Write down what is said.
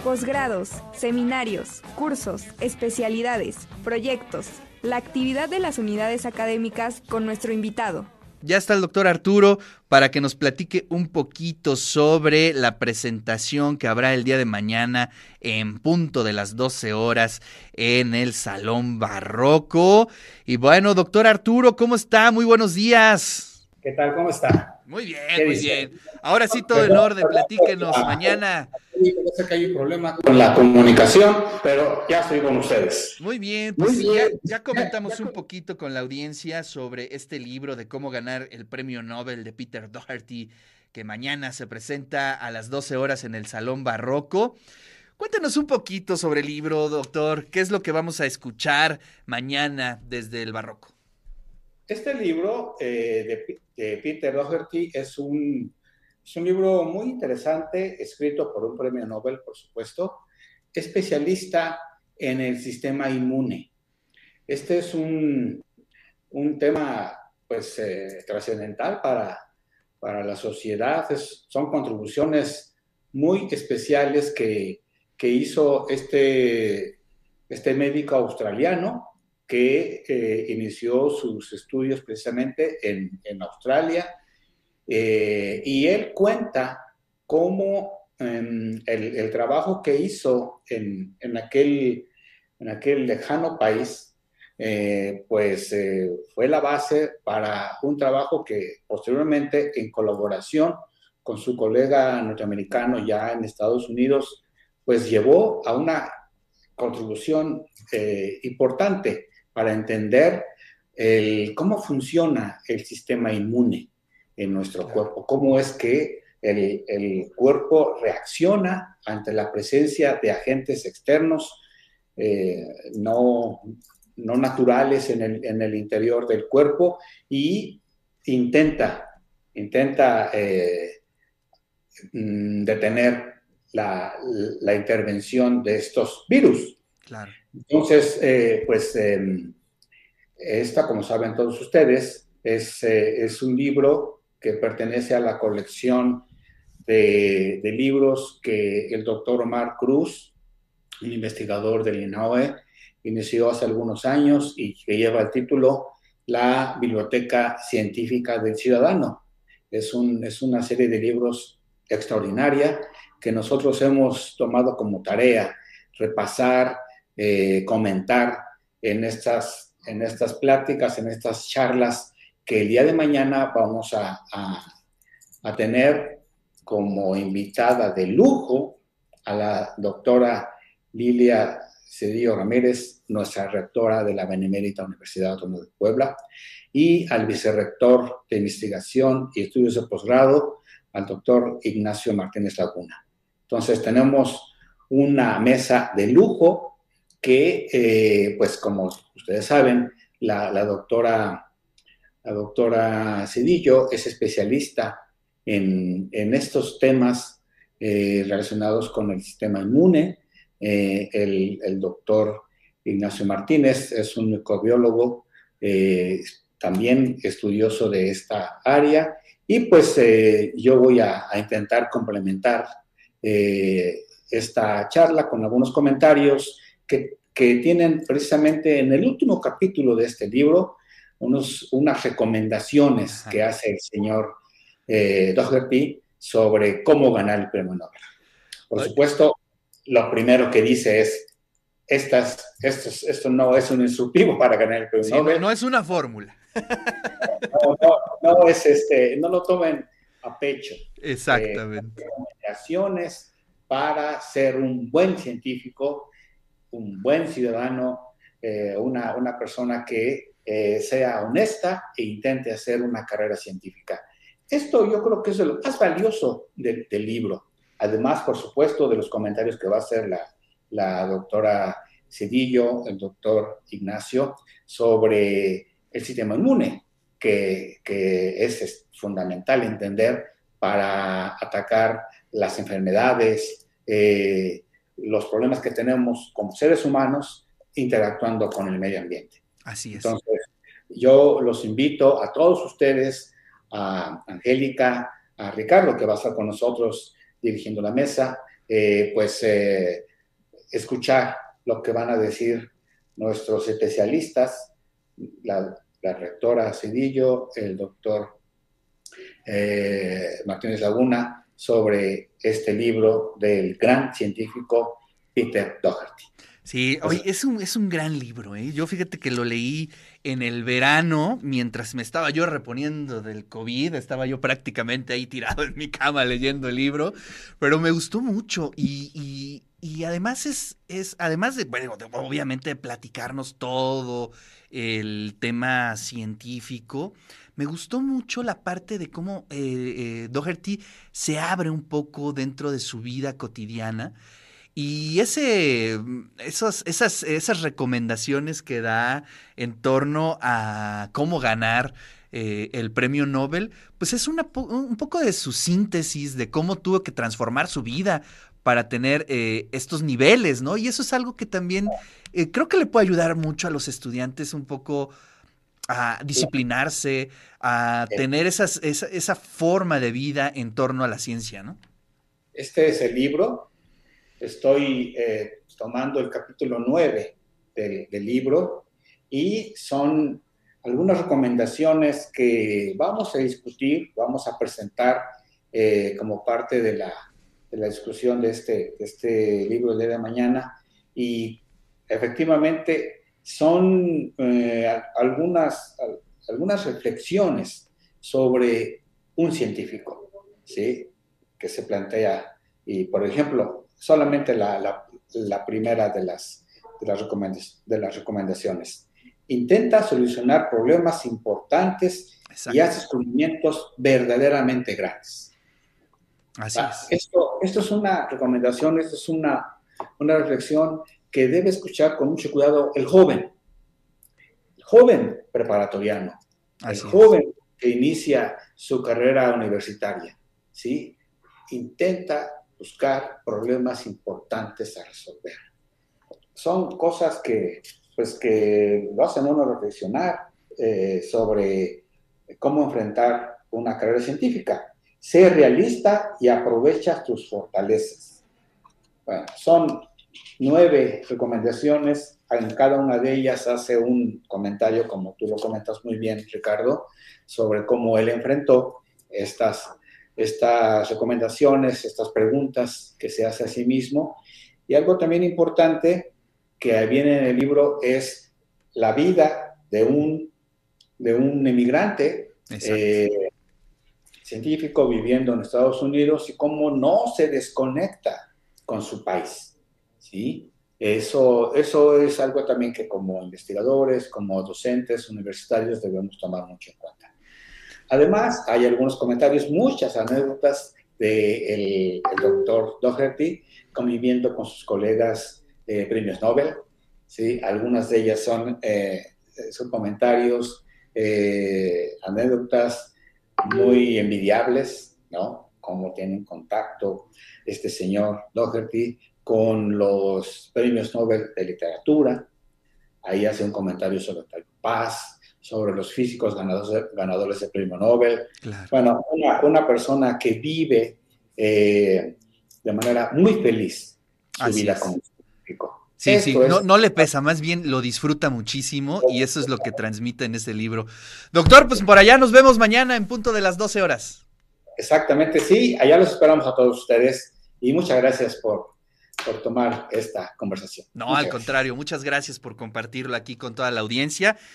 posgrados, seminarios, cursos, especialidades, proyectos, la actividad de las unidades académicas con nuestro invitado. Ya está el doctor Arturo para que nos platique un poquito sobre la presentación que habrá el día de mañana en punto de las 12 horas en el Salón Barroco. Y bueno, doctor Arturo, ¿cómo está? Muy buenos días. ¿Qué tal? ¿Cómo está? Muy bien, muy bien. Ahora sí todo en orden, platíquenos mañana. Sé que hay un problema con la comunicación, pero ya estoy con ustedes. Muy bien, pues Ya, ya, comentamos un poquito con la audiencia sobre este libro de cómo ganar el premio Nobel de Peter Doherty, que mañana se presenta a las 12 horas en el Salón Barroco. Cuéntanos un poquito sobre el libro, doctor. ¿Qué es lo que vamos a escuchar mañana desde el Barroco? Este libro eh, de, Peter Doherty es un, es un libro muy interesante, escrito por un premio Nobel, por supuesto, especialista en el sistema inmune. Este es un, un tema pues, eh, trascendental para, para la sociedad. son contribuciones muy especiales que, que hizo este, este médico australiano que eh, inició sus estudios precisamente en, en Australia. Eh, y él cuenta cómo em, el, el, trabajo que hizo en, en, aquel, en aquel lejano país, eh, pues fue la base para un trabajo que posteriormente, en colaboración con su colega norteamericano ya en Estados Unidos, pues llevó a una contribución importante para entender el, cómo funciona el sistema inmune en nuestro cuerpo, cómo es que el, el, cuerpo reacciona ante la presencia de agentes externos eh, no, no, naturales en el, en el, interior del cuerpo y intenta, intenta eh, mm, detener la, la, intervención de estos virus. Entonces, eh, pues em, esta, como saben todos ustedes, es, eh, es, un libro que pertenece a la colección de, de, libros que el doctor Omar Cruz, un investigador del INAOE, inició hace algunos años y que lleva el título La Biblioteca Científica del Ciudadano. Es, un, es una serie de libros extraordinaria que nosotros hemos tomado como tarea repasar, eh, comentar en estas, en estas pláticas, en estas charlas que el día de mañana vamos a, a, tener como invitada de lujo a la doctora Lilia Cedillo Ramírez, nuestra rectora de la Benemérita Universidad Autónoma de Puebla, y al vicerrector de investigación y estudios de posgrado, al doctor Ignacio Martínez Laguna. Entonces tenemos una mesa de lujo que, eh, pues como ustedes saben, la, doctora, la doctora Cedillo es especialista en, estos temas eh, relacionados con el sistema inmune. Eh, el, doctor Ignacio Martínez es un microbiólogo también estudioso de esta área y pues yo voy a intentar complementar esta charla con algunos comentarios que, tienen precisamente en el último capítulo de este libro unos, unas recomendaciones que hace el señor eh, sobre cómo ganar el premio Nobel. Por supuesto, lo primero que dice es, estas, esto no es un instructivo para ganar el premio Nobel. No, es una fórmula. No, no, no, es este, no lo tomen a pecho. Exactamente. Eh, recomendaciones para ser un buen científico un buen ciudadano, eh, una, una, persona que eh, sea honesta e intente hacer una carrera científica. Esto yo creo que es lo más valioso del, libro. Además, por supuesto, de los comentarios que va a hacer la, la doctora Cedillo, el doctor Ignacio, sobre el sistema inmune, que, que es, fundamental entender para atacar las enfermedades, eh, los problemas que tenemos como seres humanos interactuando con el medio ambiente. Así es. Entonces, yo los invito a todos ustedes, a Angélica, a Ricardo, que va a estar con nosotros dirigiendo la mesa, eh, pues escuchar lo que van a decir nuestros especialistas, la, rectora Cedillo, el doctor Martínez Laguna, sobre este libro del gran científico Peter Doherty. Sí, oye, es un, es un gran libro, ¿eh? Yo fíjate que lo leí en el verano, mientras me estaba yo reponiendo del COVID, estaba yo prácticamente ahí tirado en mi cama leyendo el libro, pero me gustó mucho y, y, además es, es, además de, bueno, obviamente platicarnos todo el tema científico, me gustó mucho la parte de cómo eh, eh, Doherty se abre un poco dentro de su vida cotidiana y ese, esos, esas, esas recomendaciones que da en torno a cómo ganar eh, el premio Nobel, pues es un poco de su síntesis de cómo tuvo que transformar su vida para tener estos niveles, ¿no? Y eso es algo que también creo que le puede ayudar mucho a los estudiantes un poco a disciplinarse, a tener esas, esa, esa forma de vida en torno a la ciencia, ¿no? Este es el libro. Estoy eh, tomando el capítulo 9 del, libro y son algunas recomendaciones que vamos a discutir, vamos a presentar eh, como parte de la, de la discusión de este, este libro de, de mañana. Y efectivamente son eh, algunas, algunas reflexiones sobre un científico, ¿sí? Que se plantea. Y, por ejemplo, solamente la, primera de las, de las, recomendaciones. Intenta solucionar problemas importantes y hace descubrimientos verdaderamente grandes. Así ah, es. Esto, esto es una recomendación, esto es una, una reflexión que debe escuchar con mucho cuidado el joven, el joven preparatoriano, el joven que inicia su carrera universitaria, ¿sí? Intenta buscar problemas importantes a resolver. Son cosas que, pues, que lo hacen uno reflexionar eh, sobre cómo enfrentar una carrera científica. Sé realista y aprovecha tus fortalezas. Bueno, son nueve recomendaciones. En cada una de ellas hace un comentario, como tú lo comentas muy bien, Ricardo, sobre cómo él enfrentó estas estas recomendaciones, estas preguntas que se hace a sí mismo. Y algo también importante que viene en el libro es la vida de un, de un emigrante eh, científico viviendo en Estados Unidos y cómo no se desconecta con su país. ¿Sí? Eso, eso es algo también que como investigadores, como docentes universitarios debemos tomar mucho en cuenta. Además, hay algunos comentarios, muchas anécdotas del doctor Doherty conviviendo con sus colegas de premios Nobel. ¿sí? Algunas de ellas son, eh, son comentarios, eh, anécdotas muy envidiables, ¿no? Cómo tiene contacto este señor Doherty con los premios Nobel de literatura. Ahí hace un comentario sobre Paz, sobre los físicos ganadores, ganadores del premio Nobel. Bueno, una, persona que vive eh, de manera muy feliz su vida como científico. Sí, sí, no, no, le pesa, más bien lo disfruta muchísimo y eso es lo que transmite en ese libro. Doctor, pues por allá nos vemos mañana en punto de las 12 horas. Exactamente, sí, allá los esperamos a todos ustedes y muchas gracias por, por tomar esta conversación. No, al contrario, muchas gracias por compartirlo aquí con toda la audiencia.